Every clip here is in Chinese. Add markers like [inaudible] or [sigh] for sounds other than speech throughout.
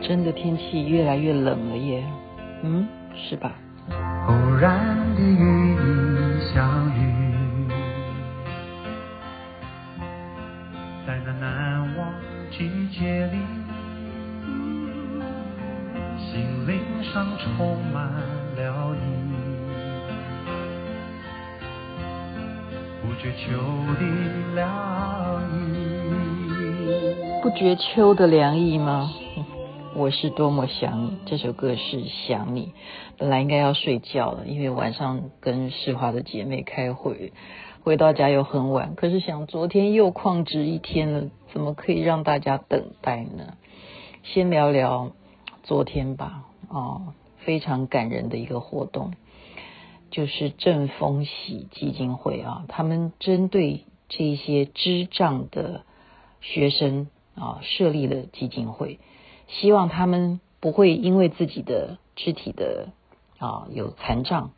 真的天气越来越冷了耶，嗯，是吧？偶然的与你相遇，在那难忘季节里，心灵上充满了你，不觉秋的凉意，不觉秋的凉意吗？我是多么想你，这首歌是想你。本来应该要睡觉了，因为晚上跟世华的姐妹开会，回到家又很晚。可是想昨天又旷职一天了，怎么可以让大家等待呢？先聊聊昨天吧。哦，非常感人的一个活动，就是正风喜基金会啊，他们针对这些智障的学生啊，设立了基金会。希望他们不会因为自己的肢体的啊有残障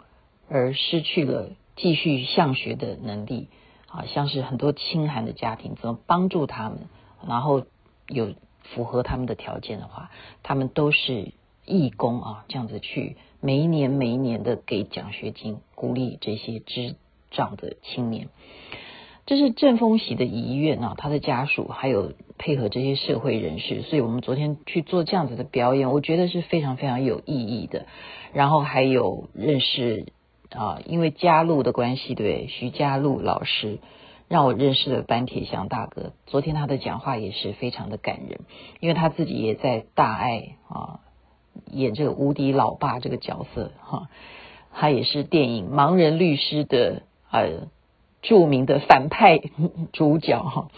而失去了继续向学的能力啊，像是很多清寒的家庭，怎么帮助他们？然后有符合他们的条件的话，他们都是义工啊，这样子去每一年每一年的给奖学金，鼓励这些智障的青年。这是正风喜的遗愿啊，他的家属还有配合这些社会人士，所以我们昨天去做这样子的表演，我觉得是非常非常有意义的。然后还有认识啊，因为嘉璐的关系，对，徐嘉璐老师让我认识了班铁祥大哥。昨天他的讲话也是非常的感人，因为他自己也在大爱啊演这个无敌老爸这个角色哈，他也是电影《盲人律师》的呃。著名的反派 [laughs] 主角哈，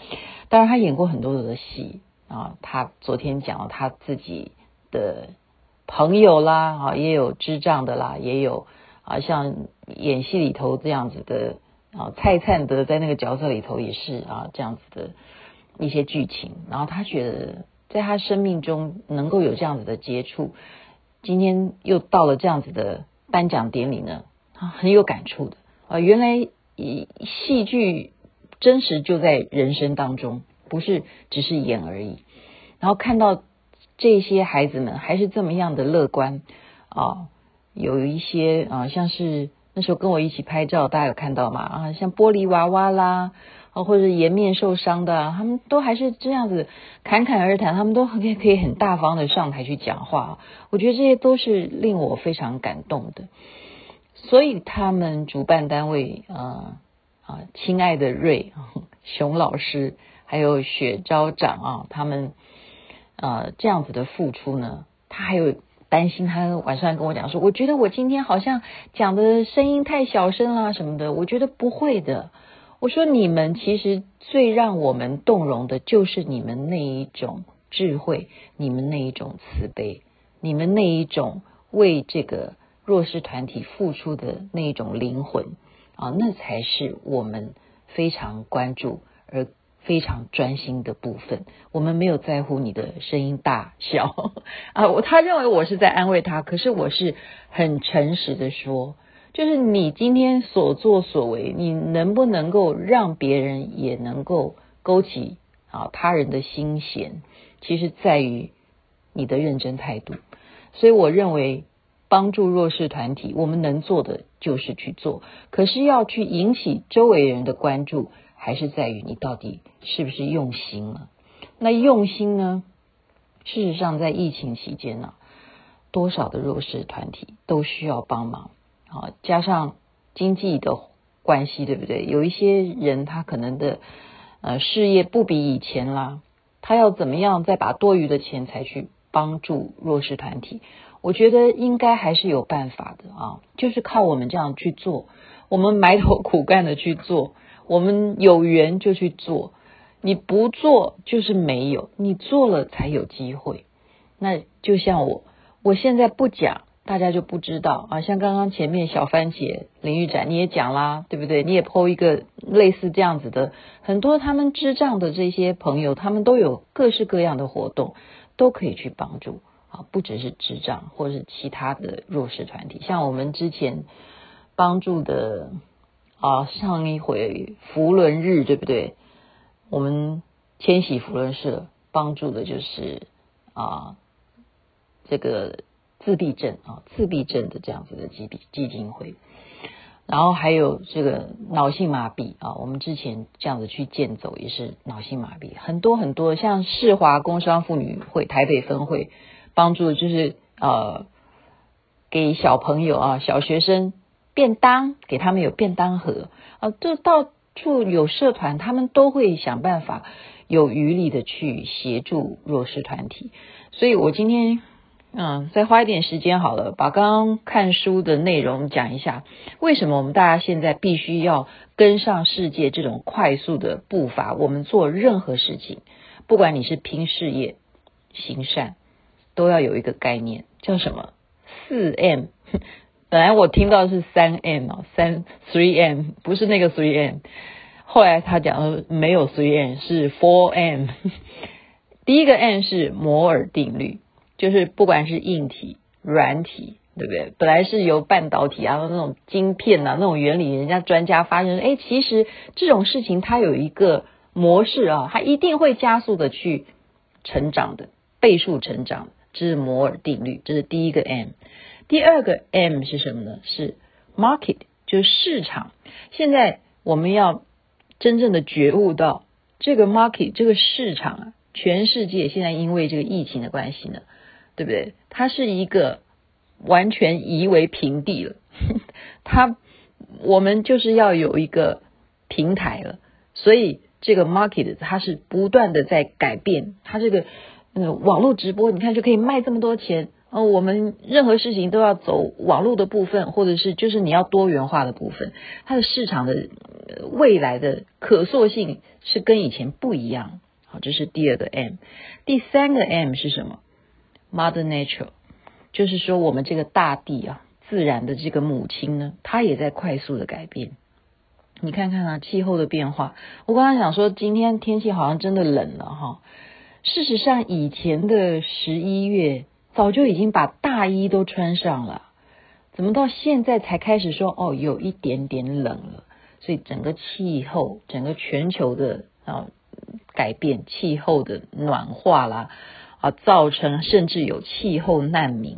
当然他演过很多的戏啊。他昨天讲了他自己的朋友啦啊，也有智障的啦，也有啊，像演戏里头这样子的啊，蔡灿德在那个角色里头也是啊，这样子的一些剧情。然后他觉得在他生命中能够有这样子的接触，今天又到了这样子的颁奖典礼呢，他很有感触的啊，原来。以戏剧真实就在人生当中，不是只是演而已。然后看到这些孩子们还是这么样的乐观啊，有一些啊，像是那时候跟我一起拍照，大家有看到吗？啊，像玻璃娃娃啦，啊，或者颜面受伤的，他们都还是这样子侃侃而谈，他们都可以可以很大方的上台去讲话。我觉得这些都是令我非常感动的。所以他们主办单位啊啊，亲爱的瑞 [laughs] 熊老师，还有雪昭长啊，他们呃这样子的付出呢，他还有担心，他晚上跟我讲说，我觉得我今天好像讲的声音太小声啦什么的，我觉得不会的。我说你们其实最让我们动容的就是你们那一种智慧，你们那一种慈悲，你们那一种为这个。弱势团体付出的那一种灵魂啊，那才是我们非常关注而非常专心的部分。我们没有在乎你的声音大小啊，我他认为我是在安慰他，可是我是很诚实的说，就是你今天所作所为，你能不能够让别人也能够勾起啊他人的心弦，其实在于你的认真态度。所以我认为。帮助弱势团体，我们能做的就是去做。可是要去引起周围人的关注，还是在于你到底是不是用心了。那用心呢？事实上，在疫情期间呢，多少的弱势团体都需要帮忙啊！加上经济的关系，对不对？有一些人他可能的呃事业不比以前啦，他要怎么样再把多余的钱才去帮助弱势团体？我觉得应该还是有办法的啊，就是靠我们这样去做，我们埋头苦干的去做，我们有缘就去做，你不做就是没有，你做了才有机会。那就像我，我现在不讲，大家就不知道啊。像刚刚前面小番茄林玉展你也讲啦，对不对？你也 po 一个类似这样子的，很多他们智障的这些朋友，他们都有各式各样的活动，都可以去帮助。啊，不只是智障，或是其他的弱势团体，像我们之前帮助的啊，上一回扶轮日，对不对？我们千禧扶轮社帮助的就是啊，这个自闭症啊，自闭症的这样子的基基金会。然后还有这个脑性麻痹啊，我们之前这样子去健走也是脑性麻痹，很多很多，像世华工商妇女会台北分会帮助，就是呃给小朋友啊小学生便当，给他们有便当盒啊，这到处有社团，他们都会想办法有余力的去协助弱势团体，所以我今天。嗯，再花一点时间好了，把刚刚看书的内容讲一下。为什么我们大家现在必须要跟上世界这种快速的步伐？我们做任何事情，不管你是拼事业、行善，都要有一个概念，叫什么？四 M。[laughs] 本来我听到是三 M 哦，三 Three M，不是那个 Three M。后来他讲没有 Three M，是 Four M。[laughs] 第一个 M 是摩尔定律。就是不管是硬体、软体，对不对？本来是由半导体啊，那种晶片啊，那种原理，人家专家发现，哎，其实这种事情它有一个模式啊，它一定会加速的去成长的，倍数成长，这是摩尔定律，这是第一个 M。第二个 M 是什么呢？是 market，就是市场。现在我们要真正的觉悟到这个 market，这个市场啊，全世界现在因为这个疫情的关系呢。对不对？它是一个完全夷为平地了，[laughs] 它我们就是要有一个平台了，所以这个 market 它是不断的在改变，它这个嗯网络直播，你看就可以卖这么多钱哦。我们任何事情都要走网络的部分，或者是就是你要多元化的部分，它的市场的未来的可塑性是跟以前不一样。好，这是第二个 M，第三个 M 是什么？Mother Nature，就是说我们这个大地啊，自然的这个母亲呢，它也在快速的改变。你看看啊，气候的变化。我刚刚想说，今天天气好像真的冷了哈。事实上，以前的十一月早就已经把大衣都穿上了，怎么到现在才开始说哦，有一点点冷了？所以整个气候，整个全球的啊改变，气候的暖化啦。啊，造成甚至有气候难民，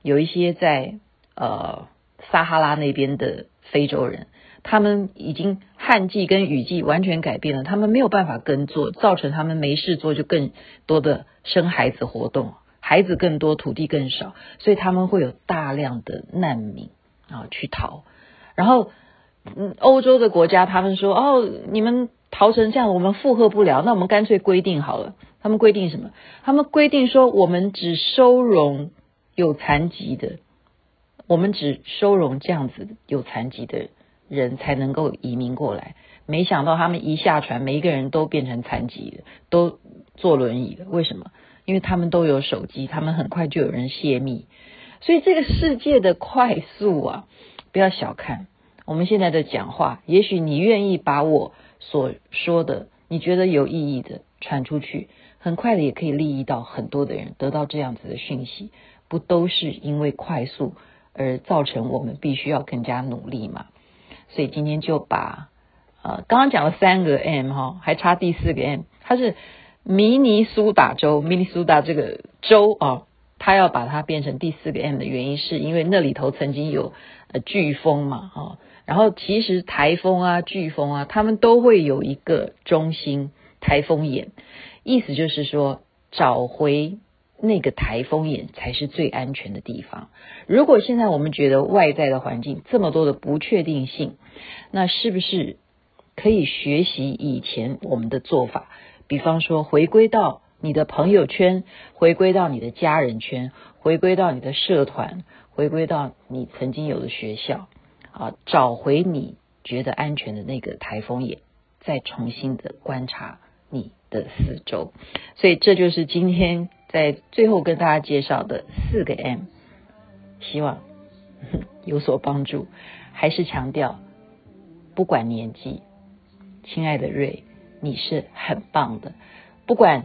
有一些在呃撒哈拉那边的非洲人，他们已经旱季跟雨季完全改变了，他们没有办法耕作，造成他们没事做，就更多的生孩子活动，孩子更多，土地更少，所以他们会有大量的难民啊去逃，然后嗯，欧洲的国家他们说哦，你们逃成这样，我们负荷不了，那我们干脆规定好了。他们规定什么？他们规定说，我们只收容有残疾的，我们只收容这样子有残疾的人人才能够移民过来。没想到他们一下船，每一个人都变成残疾的，都坐轮椅了。为什么？因为他们都有手机，他们很快就有人泄密。所以这个世界的快速啊，不要小看我们现在的讲话。也许你愿意把我所说的，你觉得有意义的传出去。很快的也可以利益到很多的人，得到这样子的讯息，不都是因为快速而造成我们必须要更加努力嘛？所以今天就把呃刚刚讲了三个 M 哈，还差第四个 M，它是明尼苏达州，明尼苏达这个州啊，它要把它变成第四个 M 的原因，是因为那里头曾经有呃飓风嘛哈，然后其实台风啊、飓风啊，他们都会有一个中心台风眼。意思就是说，找回那个台风眼才是最安全的地方。如果现在我们觉得外在的环境这么多的不确定性，那是不是可以学习以前我们的做法？比方说，回归到你的朋友圈，回归到你的家人圈，回归到你的社团，回归到你曾经有的学校，啊，找回你觉得安全的那个台风眼，再重新的观察你的四周，所以这就是今天在最后跟大家介绍的四个 M，希望 [laughs] 有所帮助。还是强调，不管年纪，亲爱的瑞，你是很棒的。不管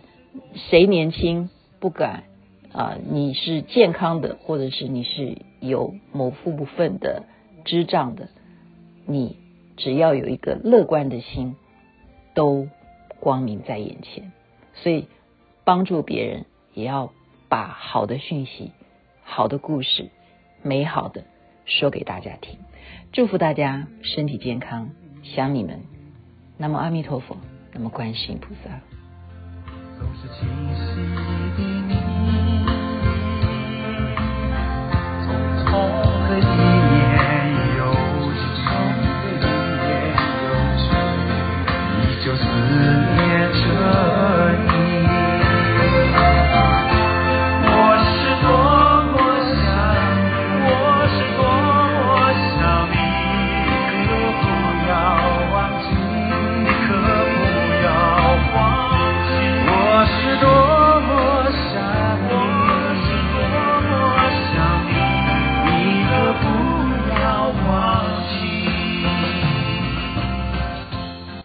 谁年轻，不管啊、你是健康的，或者是你是有某部分的智障的，你只要有一个乐观的心，都。光明在眼前，所以帮助别人也要把好的讯息、好的故事、美好的说给大家听。祝福大家身体健康，想你们。那么阿弥陀佛，那么观世音菩萨。